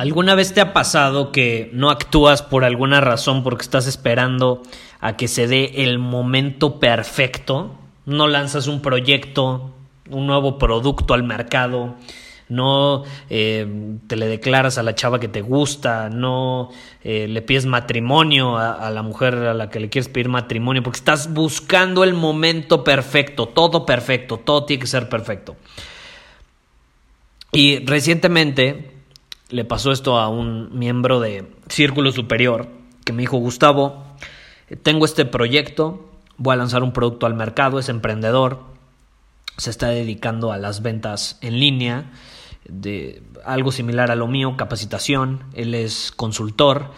¿Alguna vez te ha pasado que no actúas por alguna razón porque estás esperando a que se dé el momento perfecto? No lanzas un proyecto, un nuevo producto al mercado, no eh, te le declaras a la chava que te gusta, no eh, le pides matrimonio a, a, la mujer a la que le quieres pedir matrimonio, porque estás buscando el momento perfecto, todo perfecto, todo tiene que ser perfecto. Y recientemente le pasó esto a un miembro de Círculo Superior que me dijo, Gustavo, tengo este proyecto, voy a lanzar un producto al mercado, es emprendedor, se está dedicando a las ventas en línea, de algo similar a lo mío, capacitación, él es consultor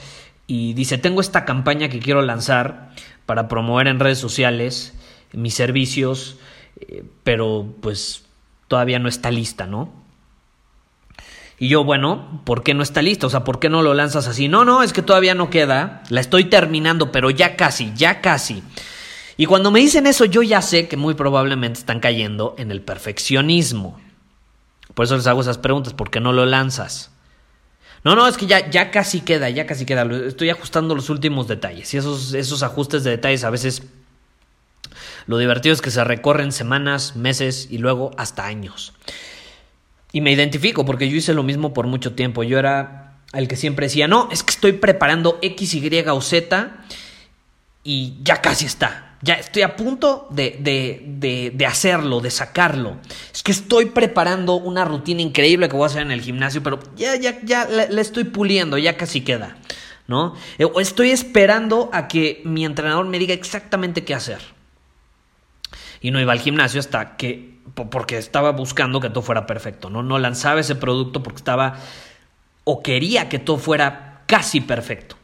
y dice, tengo esta campaña que quiero lanzar para promover en redes sociales mis servicios, eh, pero pues todavía no está lista, ¿no? Y yo, bueno, ¿por qué no está lista? O sea, ¿por qué no lo lanzas así? No, no, es que todavía no queda. La estoy terminando, pero ya casi, ya casi. Y cuando me dicen eso, yo ya sé que muy probablemente están cayendo en el perfeccionismo. Por eso les hago esas preguntas, ¿por qué no lo lanzas? No, no, es que ya, ya casi queda, ya casi queda. Estoy ajustando los últimos detalles. Y esos, esos ajustes de detalles a veces lo divertido es que se recorren semanas, meses y luego hasta años. Y me identifico porque yo hice lo mismo por mucho tiempo. Yo era el que siempre decía, no, es que estoy preparando X, Y o Z y ya casi está. Ya estoy a punto de, de, de, hacerlo, de sacarlo. Es que estoy preparando una rutina increíble que voy a hacer en el gimnasio, pero ya, ya, ya la, estoy puliendo, ya casi queda. ¿No? O estoy esperando a que mi entrenador me diga exactamente qué hacer. Y no iba al gimnasio hasta que porque estaba buscando que todo fuera perfecto, ¿no? No lanzaba ese producto porque estaba o quería que todo fuera casi perfecto.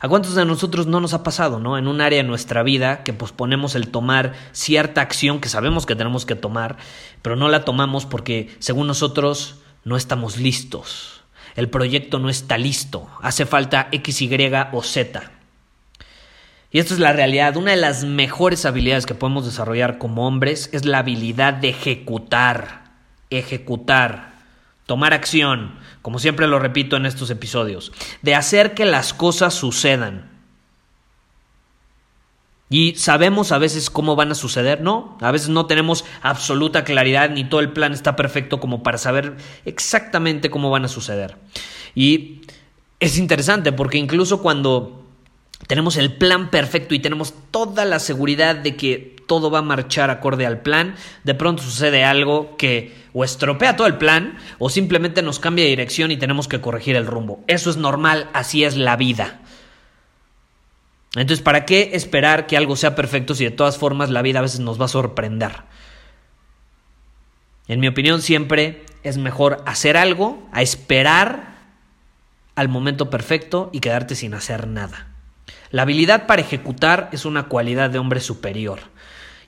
¿A cuántos de nosotros no nos ha pasado, no? En un área de nuestra vida que posponemos el tomar cierta acción que sabemos que tenemos que tomar, pero no la tomamos porque, según nosotros, no estamos listos. El proyecto no está listo. Hace falta X, Y o Z. Y esto es la realidad. Una de las mejores habilidades que podemos desarrollar como hombres es la habilidad de ejecutar. Ejecutar. Tomar acción. Como siempre lo repito en estos episodios. De hacer que las cosas sucedan. Y sabemos a veces cómo van a suceder, ¿no? A veces no tenemos absoluta claridad ni todo el plan está perfecto como para saber exactamente cómo van a suceder. Y es interesante porque incluso cuando tenemos el plan perfecto y tenemos toda la seguridad de que todo va a marchar acorde al plan, de pronto sucede algo que o estropea todo el plan o simplemente nos cambia de dirección y tenemos que corregir el rumbo. Eso es normal, así es la vida. Entonces, ¿para qué esperar que algo sea perfecto si de todas formas la vida a veces nos va a sorprender? En mi opinión, siempre es mejor hacer algo a esperar al momento perfecto y quedarte sin hacer nada. La habilidad para ejecutar es una cualidad de hombre superior.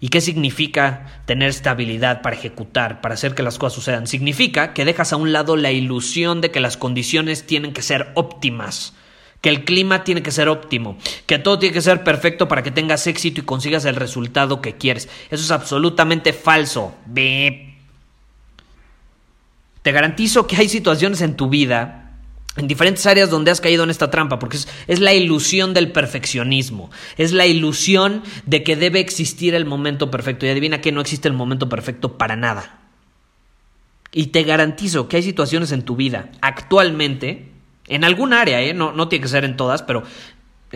¿Y qué significa tener esta habilidad para ejecutar, para hacer que las cosas sucedan? Significa que dejas a un lado la ilusión de que las condiciones tienen que ser óptimas, que el clima tiene que ser óptimo, que todo tiene que ser perfecto para que tengas éxito y consigas el resultado que quieres. Eso es absolutamente falso. Te garantizo que hay situaciones en tu vida en diferentes áreas donde has caído en esta trampa, porque es, la ilusión del perfeccionismo, es la ilusión de que debe existir el momento perfecto. Y adivina que no existe el momento perfecto para nada. Y te garantizo que hay situaciones en tu vida actualmente, en algún área, ¿eh? no, no tiene que ser en todas, pero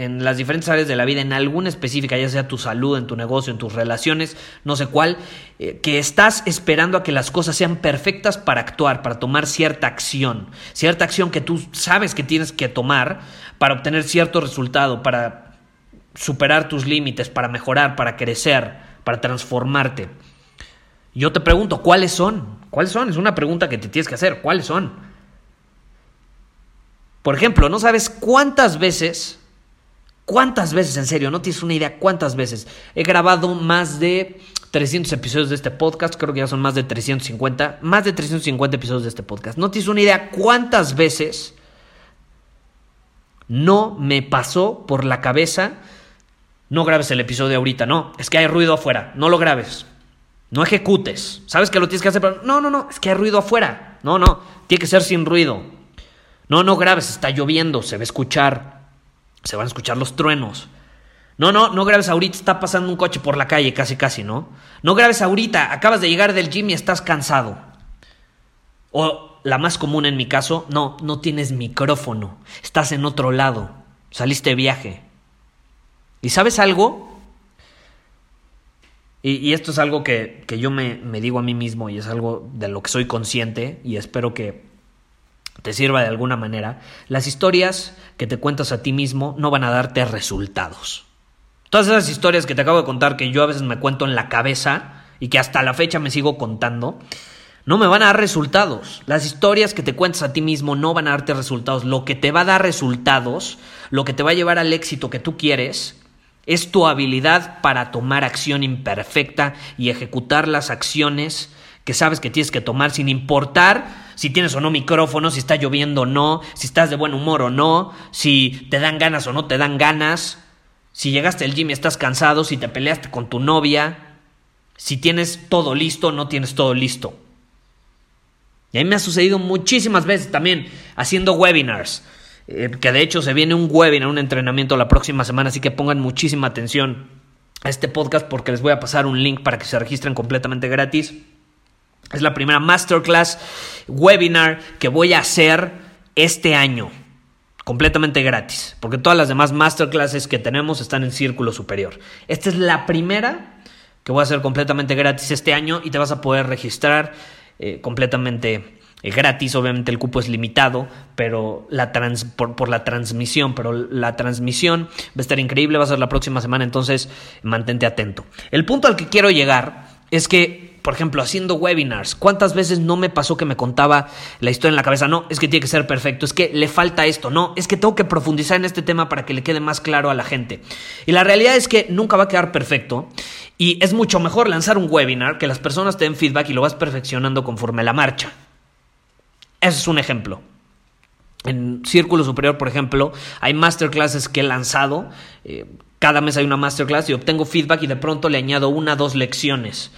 en las diferentes áreas de la vida, en alguna específica, ya sea tu salud, en tu negocio, en tus relaciones, no sé cuál, eh, que estás esperando a que las cosas sean perfectas para actuar, para tomar cierta acción, cierta acción que tú sabes que tienes que tomar para obtener cierto resultado, para superar tus límites, para mejorar, para crecer, para transformarte. Yo te pregunto, ¿cuáles son? ¿Cuáles son? Es una pregunta que te tienes que hacer. ¿Cuáles son? Por ejemplo, no sabes cuántas veces ¿Cuántas veces, en serio? No tienes una idea cuántas veces. He grabado más de 300 episodios de este podcast, creo que ya son más de 350, más de 350 episodios de este podcast. No tienes una idea cuántas veces no me pasó por la cabeza, no grabes el episodio ahorita, no, es que hay ruido afuera, no lo grabes, no ejecutes, sabes que lo tienes que hacer, pero no, no, no, es que hay ruido afuera, no, no, tiene que ser sin ruido, no, no grabes, está lloviendo, se va a escuchar, se van a escuchar los truenos. No, no, no grabes ahorita, está pasando un coche por la calle, casi, casi, ¿no? No grabes ahorita, acabas de llegar del gym y estás cansado. O la más común en mi caso, no, no tienes micrófono, estás en otro lado, saliste de viaje. ¿Y sabes algo? Y, esto es algo que, que yo me, me digo a mí mismo y es algo de lo que soy consciente y espero que te sirva de alguna manera, las historias que te cuentas a ti mismo no van a darte resultados. Todas esas historias que te acabo de contar, que yo a veces me cuento en la cabeza y que hasta la fecha me sigo contando, no me van a dar resultados. Las historias que te cuentas a ti mismo no van a darte resultados. Lo que te va a dar resultados, lo que te va a llevar al éxito que tú quieres, es tu habilidad para tomar acción imperfecta y ejecutar las acciones que sabes que tienes que tomar sin importar si tienes o no micrófono, si está lloviendo o no, si estás de buen humor o no, si te dan ganas o no te dan ganas, si llegaste al gym y estás cansado, si te peleaste con tu novia, si tienes todo listo o no tienes todo listo. Y a mí me ha sucedido muchísimas veces también haciendo webinars. Eh, que de hecho se viene un webinar, un entrenamiento la próxima semana, así que pongan muchísima atención a este podcast porque les voy a pasar un link para que se registren completamente gratis. Es la primera masterclass webinar que voy a hacer este año. Completamente gratis. Porque todas las demás masterclasses que tenemos están en círculo superior. Esta es la primera que voy a hacer completamente gratis este año y te vas a poder registrar eh, completamente eh, gratis. Obviamente el cupo es limitado pero la por, por, la transmisión. Pero la transmisión va a estar increíble. Va a ser la próxima semana. Entonces mantente atento. El punto al que quiero llegar es que por ejemplo, haciendo webinars, ¿cuántas veces no me pasó que me contaba la historia en la cabeza? No, es que tiene que ser perfecto, es que le falta esto, no, es que tengo que profundizar en este tema para que le quede más claro a la gente. Y la realidad es que nunca va a quedar perfecto y es mucho mejor lanzar un webinar que las personas te den feedback y lo vas perfeccionando conforme la marcha. Ese es un ejemplo. En Círculo Superior, por ejemplo, hay masterclasses que he lanzado. Eh, cada mes hay una masterclass y obtengo feedback y de pronto le añado una dos lecciones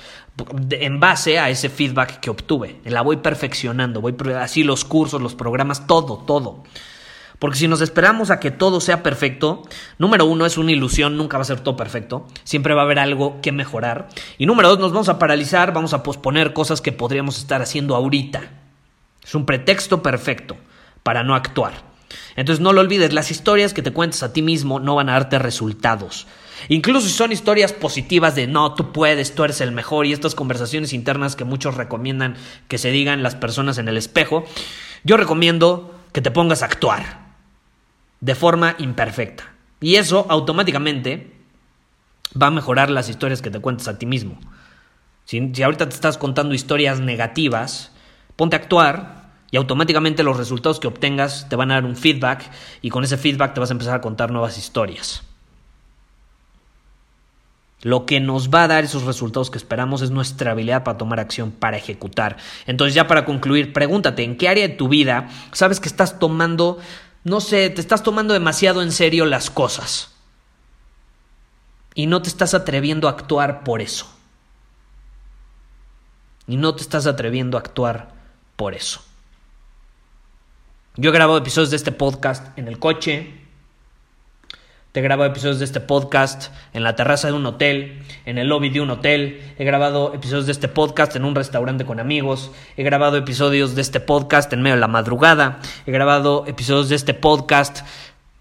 en base a ese feedback que obtuve. La voy perfeccionando, voy así los cursos, los programas, todo, todo. Porque si nos esperamos a que todo sea perfecto, número uno es una ilusión, nunca va a ser todo perfecto, siempre va a haber algo que mejorar. Y número dos, nos vamos a paralizar, vamos a posponer cosas que podríamos estar haciendo ahorita. Es un pretexto perfecto para no actuar. Entonces no lo olvides, las historias que te cuentas a ti mismo no van a darte resultados. Incluso si son historias positivas de no, tú puedes, tú eres el mejor y estas conversaciones internas que muchos recomiendan que se digan las personas en el espejo, yo recomiendo que te pongas a actuar de forma imperfecta. Y eso automáticamente va a mejorar las historias que te cuentas a ti mismo. Si, si ahorita te estás contando historias negativas, ponte a actuar y automáticamente los resultados que obtengas te van a dar un feedback y con ese feedback te vas a empezar a contar nuevas historias. Lo que nos va a dar esos resultados que esperamos es nuestra habilidad para tomar acción, para ejecutar. Entonces ya para concluir, pregúntate, ¿en qué área de tu vida sabes que estás tomando, no sé, te estás tomando demasiado en serio las cosas? Y no te estás atreviendo a actuar por eso. Y no te estás atreviendo a actuar por eso. Yo he grabado episodios de este podcast en el coche, te he grabado episodios de este podcast en la terraza de un hotel, en el lobby de un hotel. He grabado episodios de este podcast en un restaurante con amigos. He grabado episodios de este podcast en medio de la madrugada. He grabado episodios de este podcast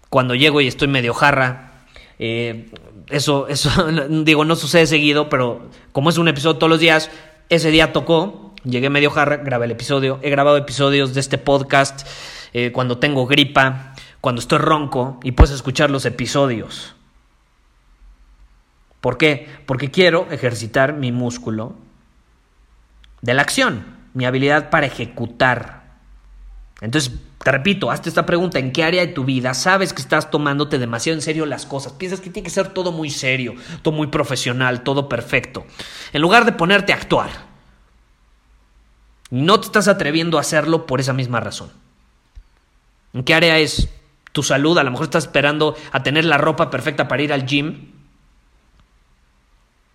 cuando llego y estoy medio jarra. Eh, eso, eso, digo, no sucede seguido, pero como es un episodio todos los días, ese día tocó, llegué medio jarra, grabé el episodio. He grabado episodios de este podcast eh, cuando tengo gripa, cuando estoy ronco y puedes escuchar los episodios. ¿Por qué? Porque quiero ejercitar mi músculo de la acción, mi habilidad para ejecutar. Entonces, te repito, hazte esta pregunta, ¿en qué área de tu vida sabes que estás tomándote demasiado en serio las cosas? Piensas que tiene que ser todo muy serio, todo muy profesional, todo perfecto. En lugar de ponerte a actuar, no te estás atreviendo a hacerlo por esa misma razón. ¿En qué área es tu salud? A lo mejor estás esperando a tener la ropa perfecta para ir al gym.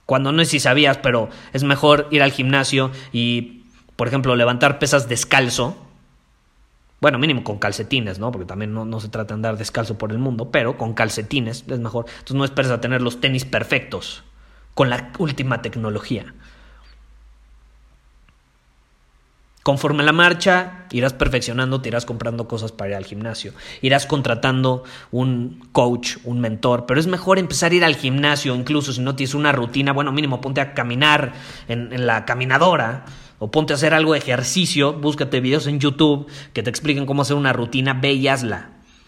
Cuando no sé si sabías, pero es mejor ir al gimnasio y, por ejemplo, levantar pesas descalzo bueno, mínimo con calcetines, ¿no? Porque también no, se trata de andar descalzo por el mundo, pero con calcetines es mejor. Entonces no esperes a tener los tenis perfectos con la última tecnología. Conforme la marcha, irás perfeccionando, te irás comprando cosas para ir al gimnasio. Irás contratando un coach, un mentor. Pero es mejor empezar a ir al gimnasio, incluso si no tienes una rutina. Bueno, mínimo ponte a caminar en, la caminadora o ponte a hacer algo de ejercicio, búscate videos en YouTube que te expliquen cómo hacer una rutina, ve y.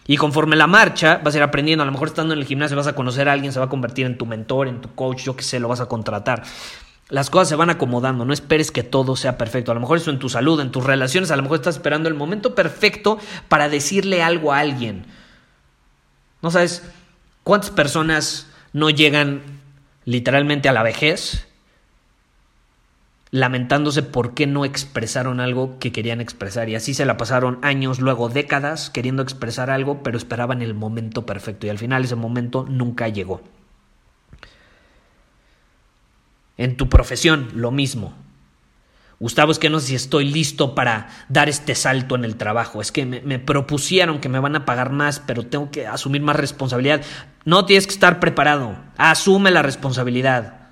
Y conforme la marcha, vas a ir aprendiendo. A lo mejor estando en el gimnasio vas a conocer a alguien, se va a convertir en tu mentor, en tu coach, yo qué sé, lo vas a contratar. Las cosas se van acomodando, no esperes que todo sea perfecto. A lo mejor eso en tu salud, en tus relaciones, a lo mejor estás esperando el momento perfecto para decirle algo a alguien. ¿No sabes cuántas personas no llegan literalmente a la vejez lamentándose por qué no expresaron algo que querían expresar. Y así se la pasaron años, luego décadas, queriendo expresar algo, pero esperaban el momento perfecto. Y al final ese momento nunca llegó. En tu profesión, lo mismo. Gustavo, es que no sé si estoy listo para dar este salto en el trabajo. Es que me, me, propusieron que me van a pagar más, pero tengo que asumir más responsabilidad. No tienes que estar preparado. Asume la responsabilidad.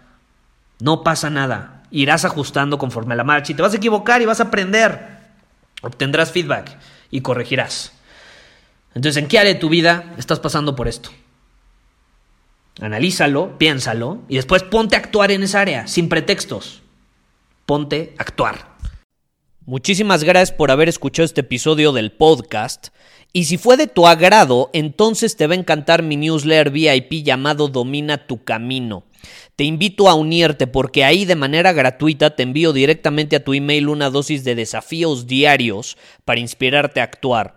No pasa nada irás ajustando conforme a la marcha y te vas a equivocar y vas a aprender. Obtendrás feedback y corregirás. Entonces, ¿en qué área de tu vida estás pasando por esto? Analízalo, piénsalo y después ponte a actuar en esa área, sin pretextos. Ponte a actuar. Muchísimas gracias por haber escuchado este episodio del podcast. Y si fue de tu agrado, entonces te va a encantar mi newsletter VIP llamado Domina tu Camino. Te invito a unirte porque ahí de manera gratuita te envío directamente a tu email una dosis de desafíos diarios para inspirarte a actuar.